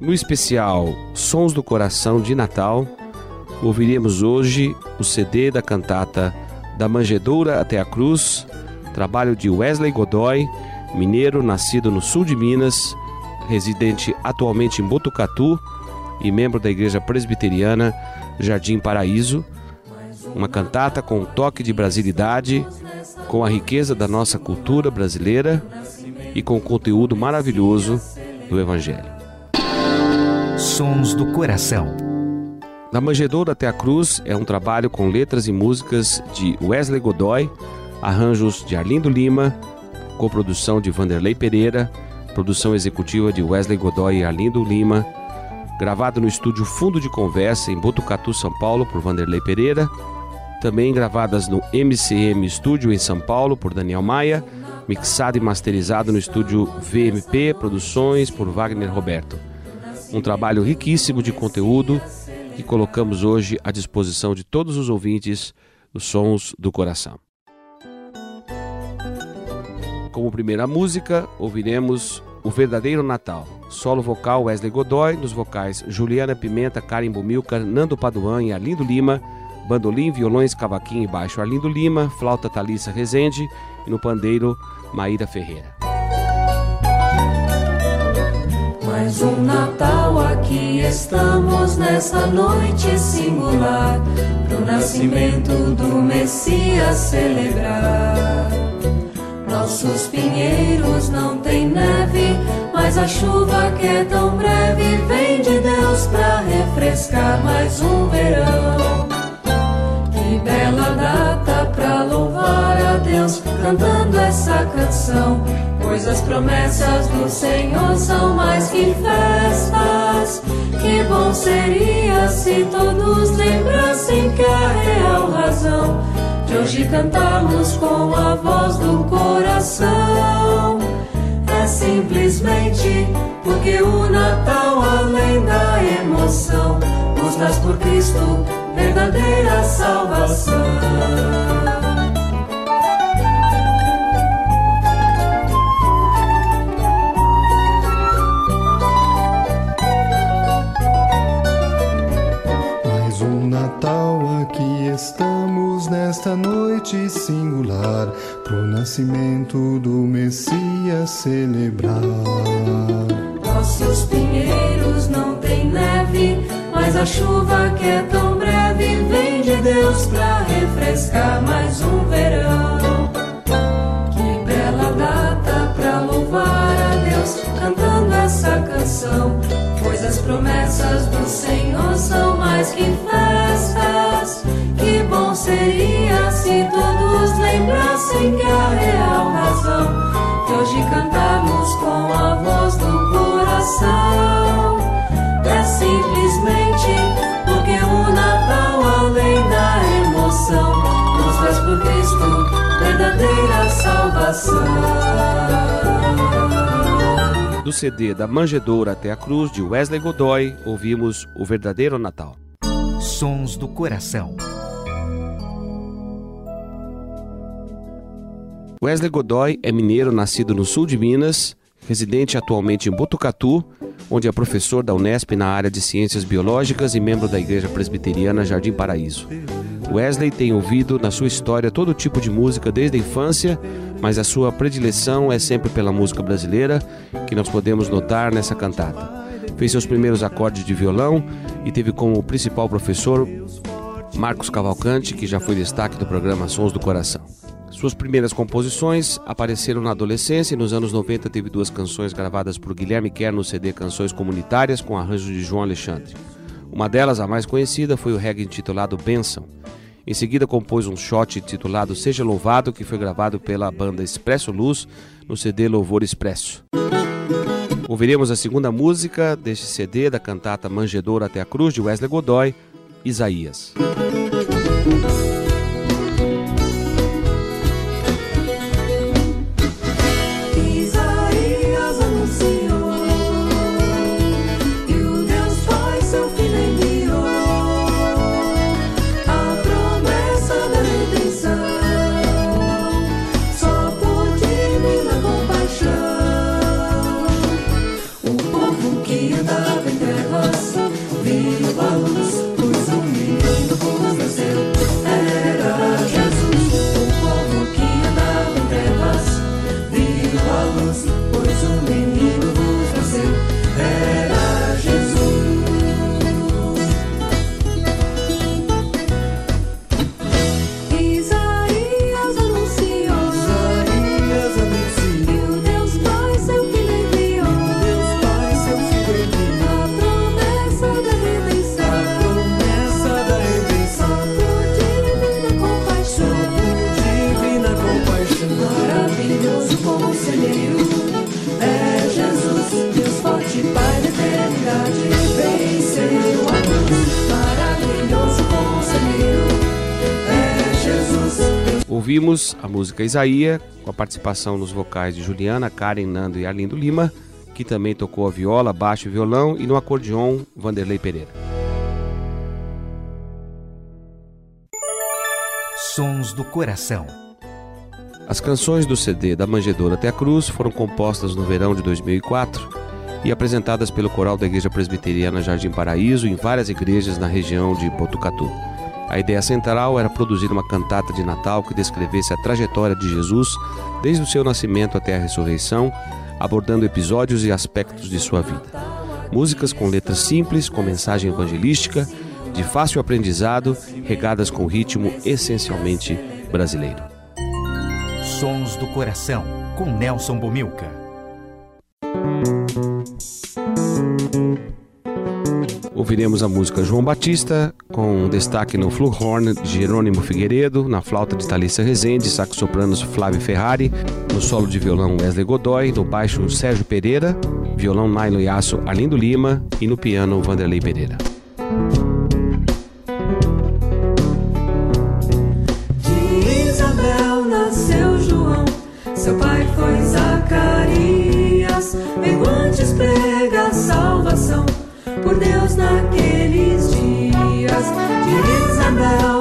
No especial Sons do Coração de Natal, ouviremos hoje o CD da cantata Da Manjedoura até a Cruz, trabalho de Wesley Godoy, mineiro nascido no sul de Minas, residente atualmente em Botucatu e membro da Igreja Presbiteriana Jardim Paraíso. Uma cantata com um toque de brasilidade, com a riqueza da nossa cultura brasileira e com o conteúdo maravilhoso do Evangelho. Sons do Coração. Da Manjedoura até a Cruz é um trabalho com letras e músicas de Wesley Godoy, arranjos de Arlindo Lima, coprodução de Vanderlei Pereira, produção executiva de Wesley Godoy e Arlindo Lima, gravado no estúdio Fundo de Conversa em Botucatu, São Paulo, por Vanderlei Pereira, também gravadas no MCM Studio em São Paulo por Daniel Maia, mixado e masterizado no estúdio VMP Produções por Wagner Roberto. Um trabalho riquíssimo de conteúdo que colocamos hoje à disposição de todos os ouvintes dos Sons do Coração. Como primeira música, ouviremos O Verdadeiro Natal, solo vocal Wesley Godoy, nos vocais Juliana Pimenta, Karen Bumilcar, Nando Paduan e Arlindo Lima, bandolim, violões, cavaquinho e baixo Arlindo Lima, flauta Thalissa Rezende e no pandeiro Maíra Ferreira. Mais um Natal aqui estamos nessa noite singular Pro nascimento do Messias celebrar. Nossos pinheiros não têm neve Mas a chuva que é tão breve Vem de Deus pra refrescar mais um verão. Que bela data pra louvar a Deus Cantando essa canção Pois as promessas do Senhor são mais que festas. Que bom seria se todos lembrassem que a real razão de hoje cantarmos com a voz do coração é simplesmente porque o Natal, além da emoção, nos traz por Cristo verdadeira salvação. Nesta noite singular pro nascimento do Messias celebrar. Nossos pinheiros não têm neve, mas a chuva que é tão breve vem de Deus pra refrescar mais um verão. Que bela data pra louvar a Deus cantando essa canção, pois as promessas do Senhor são mais que festas. Que bom seria se todos lembrassem que a real razão que hoje cantamos com a voz do coração é simplesmente porque o Natal, além da emoção, nos traz por Cristo verdadeira salvação. Do CD Da Manjedoura até a Cruz, de Wesley Godoy, ouvimos O Verdadeiro Natal. Sons do Coração. Wesley Godoy é mineiro nascido no sul de Minas, residente atualmente em Botucatu, onde é professor da Unesp na área de Ciências Biológicas e membro da Igreja Presbiteriana Jardim Paraíso. Wesley tem ouvido na sua história todo tipo de música desde a infância, mas a sua predileção é sempre pela música brasileira, que nós podemos notar nessa cantata. Fez seus primeiros acordes de violão e teve como principal professor Marcos Cavalcante, que já foi destaque do programa Sons do Coração. Suas primeiras composições apareceram na adolescência e nos anos 90 teve duas canções gravadas por Guilherme Kerr no CD Canções Comunitárias com arranjo de João Alexandre. Uma delas, a mais conhecida, foi o reggae intitulado Benção. Em seguida compôs um shot titulado Seja Louvado, que foi gravado pela banda Expresso Luz no CD Louvor Expresso. Ouviremos a segunda música deste CD da cantata Manjedoura até a Cruz de Wesley Godoy, Isaías. Ouvimos a música Isaías, com a participação nos vocais de Juliana, Karen, Nando e Arlindo Lima, que também tocou a viola, baixo e violão, e no acordeon, Vanderlei Pereira. Sons do Coração. As canções do CD Da Manjedoura até a Cruz foram compostas no verão de 2004 e apresentadas pelo coral da Igreja Presbiteriana Jardim Paraíso em várias igrejas na região de Botucatu. A ideia central era produzir uma cantata de Natal que descrevesse a trajetória de Jesus desde o seu nascimento até a ressurreição, abordando episódios e aspectos de sua vida. Músicas com letras simples, com mensagem evangelística, de fácil aprendizado, regadas com ritmo essencialmente brasileiro. Sons do Coração, com Nelson Bomilca. Ouviremos a música João Batista, com destaque no fluhorn de Jerônimo Figueiredo, na flauta de Thalissa Rezende, sax sopranos Flávio Ferrari, no solo de violão Wesley Godoy, no baixo Sérgio Pereira, violão nylon e aço Arlindo Lima e no piano Vanderlei Pereira. De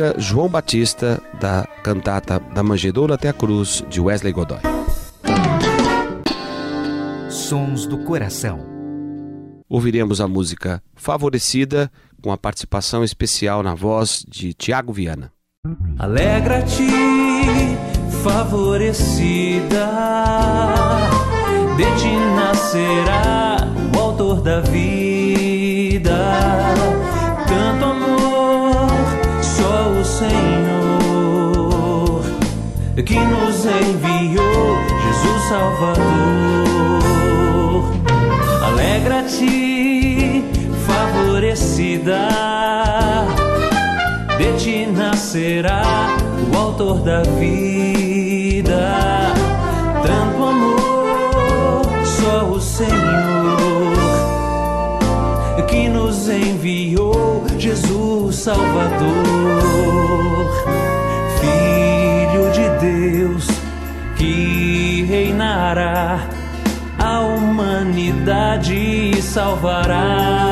música João Batista da cantata Da Manjedoura até a Cruz de Wesley Godoy. Sons do Coração. Ouviremos a música Favorecida com a participação especial na voz de Tiago Viana. Alegra-te, favorecida, de ti nascerá o autor da vida. Tanto amor, Senhor, que nos enviou, Jesus Salvador. Alegra-te, favorecida, de ti nascerá o autor da vida. Tanto amor, só o Senhor, que nos enviou, Jesus Salvador, a humanidade salvará.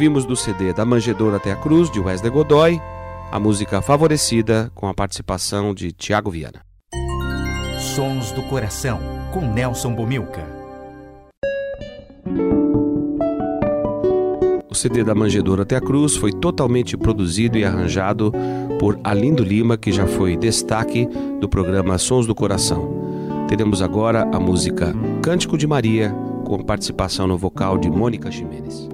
Ouvimos do CD Da Manjedoura até a Cruz de Wesley Godoy a música Favorecida com a participação de Tiago Viana. Sons do Coração, com Nelson Bomilca. O CD da Manjedoura até a Cruz foi totalmente produzido e arranjado por Alindo Lima, que já foi destaque do programa Sons do Coração. Teremos agora a música Cântico de Maria, com participação no vocal de Mônica Ximenes.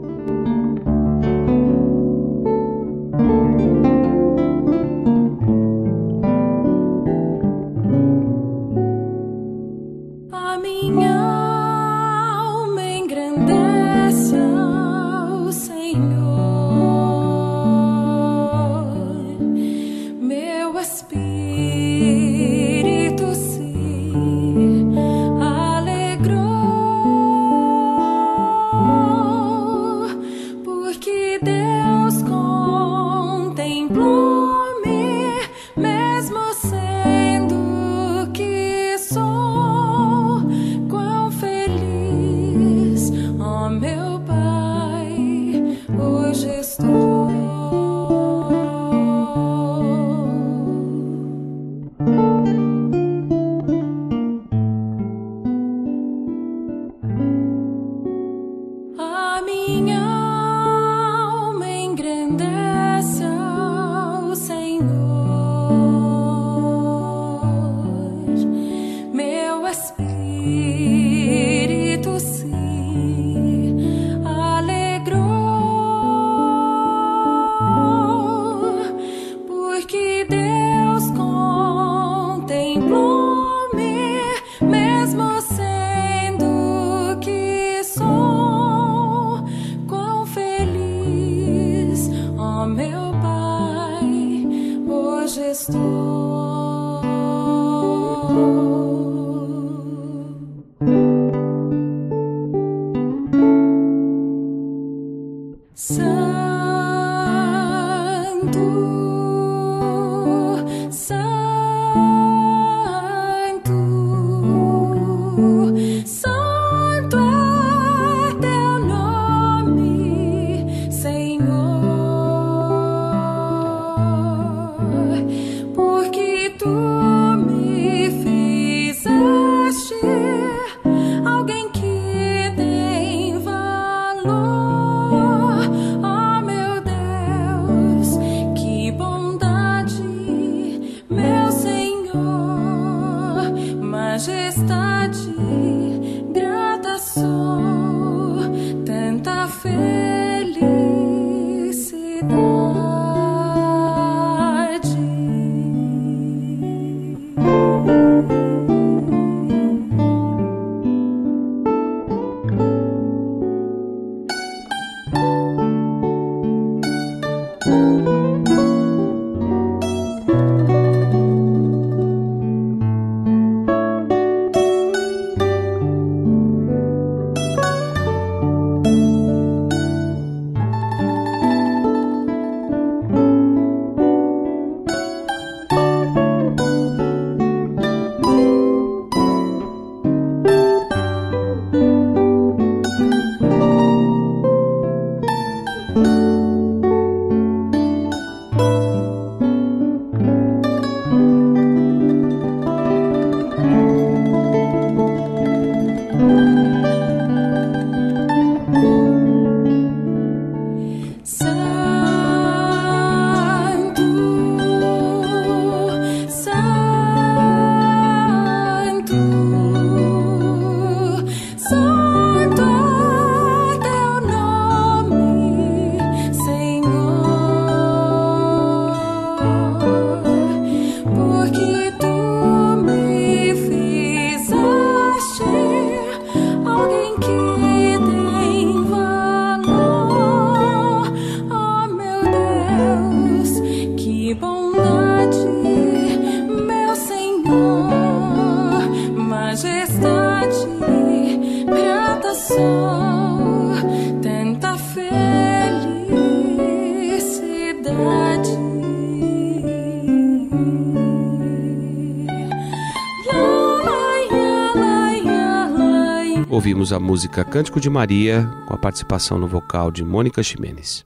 Ouvimos a música Cântico de Maria, com a participação no vocal de Mônica Ximenes.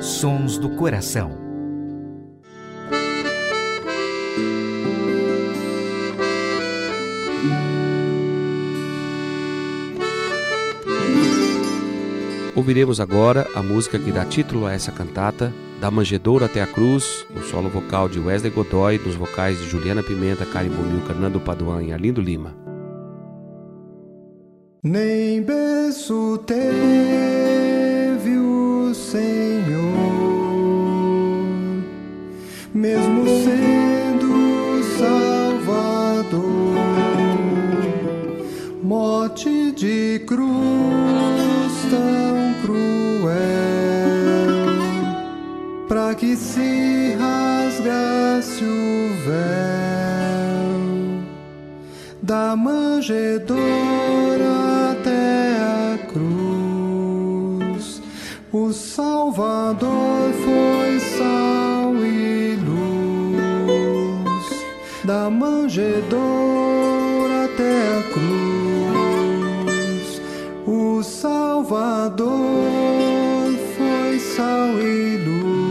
Sons do Coração. Ouviremos agora a música que dá título a essa cantata, Da Manjedoura até a Cruz, no solo vocal de Wesley Godoy, nos vocais de Juliana Pimenta, Karen Bomil, Fernando Paduan e Arlindo Lima. Nem berço teve o Senhor, mesmo sendo Salvador, morte de cruz tão cruel, para que se rasgasse o véu da manjedoura da manjedoura até a cruz. O Salvador foi sal e luz.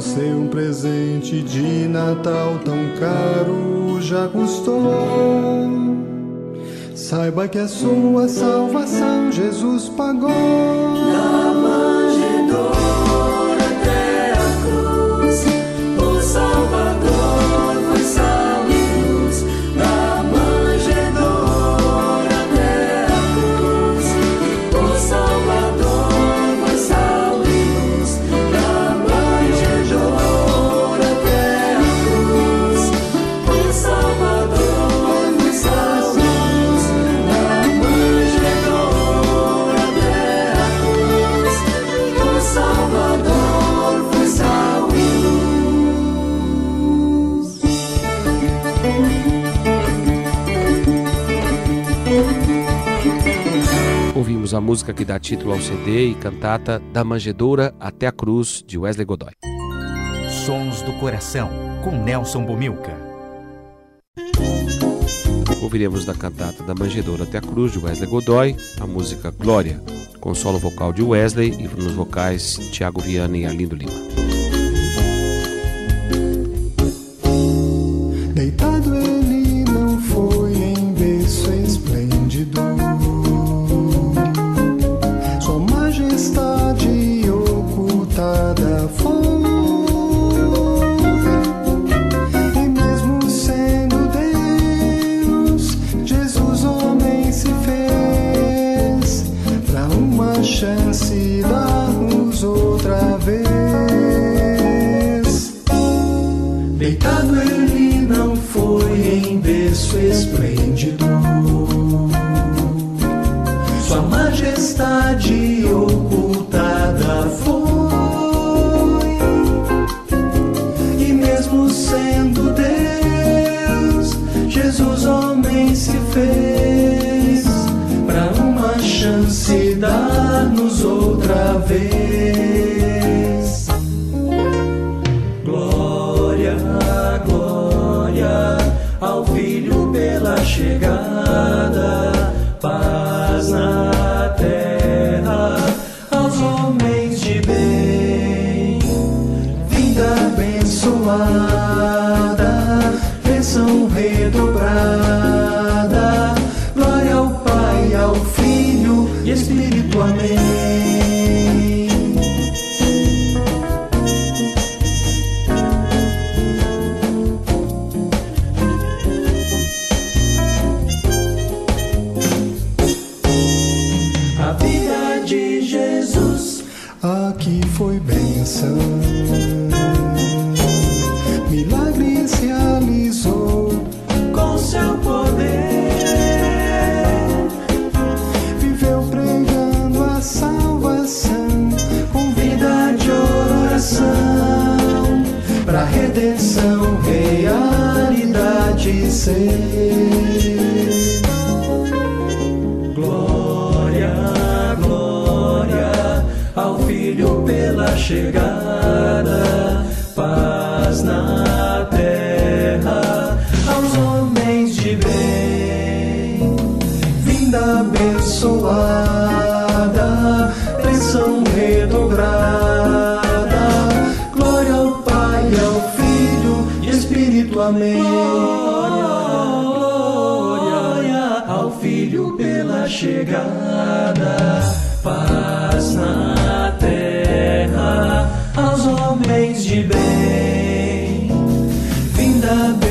Você um presente de Natal tão caro já custou, saiba que a sua salvação Jesus pagou. Música que dá título ao CD e cantata Da Manjedoura até a Cruz, de Wesley Godoy. Sons do Coração, com Nelson Bomilca. Ouviremos da cantata Da Manjedoura até a Cruz, de Wesley Godoy, a música Glória, com solo vocal de Wesley e nos vocais Tiago Viana e Arlindo Lima. Deitado ele Glória ao Pai,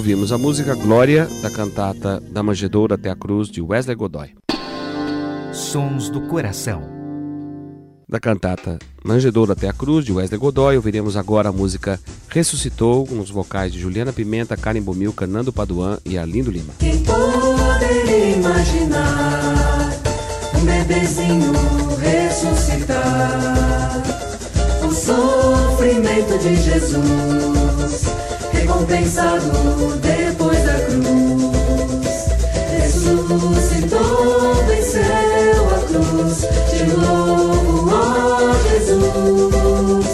Ouvimos a música Glória da cantata Da Manjedoura até a Cruz de Wesley Godoy. Sons do Coração. Da cantata Manjedoura até a Cruz de Wesley Godoy, ouviremos agora a música Ressuscitou, nos vocais de Juliana Pimenta, Karen Bomilca, Nando Paduan e Arlindo Lima. Quem poderia imaginar um bebezinho ressuscitar o sofrimento de Jesus, recompensado depois da cruz, ressuscitou, venceu a cruz, te louvo, ó Jesus,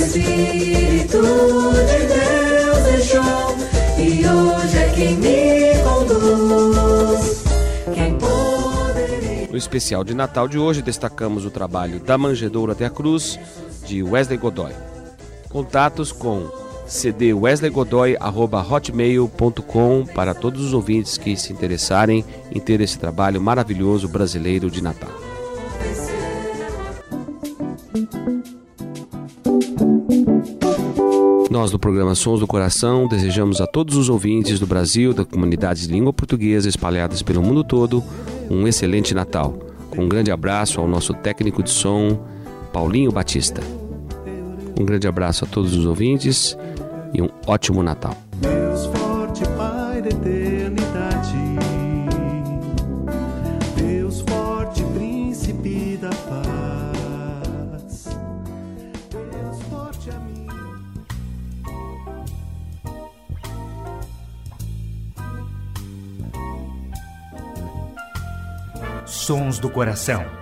Espírito de Deus deixou e hoje é quem me conduz. Quem poderia No especial de Natal de hoje, destacamos o trabalho Da Manjedoura até a Cruz, de Wesley Godoy. Contatos com cdwesleygodoy.hotmail.com para todos os ouvintes que se interessarem em ter esse trabalho maravilhoso brasileiro de Natal. Nós do programa Sons do Coração desejamos a todos os ouvintes do Brasil, da comunidade de língua portuguesa espalhadas pelo mundo todo, um excelente Natal. Um grande abraço ao nosso técnico de som, Paulinho Batista. Um grande abraço a todos os ouvintes e um ótimo Natal. Deus forte, Pai da eternidade. Deus forte, príncipe da paz. Deus forte a mim. Sons do Coração.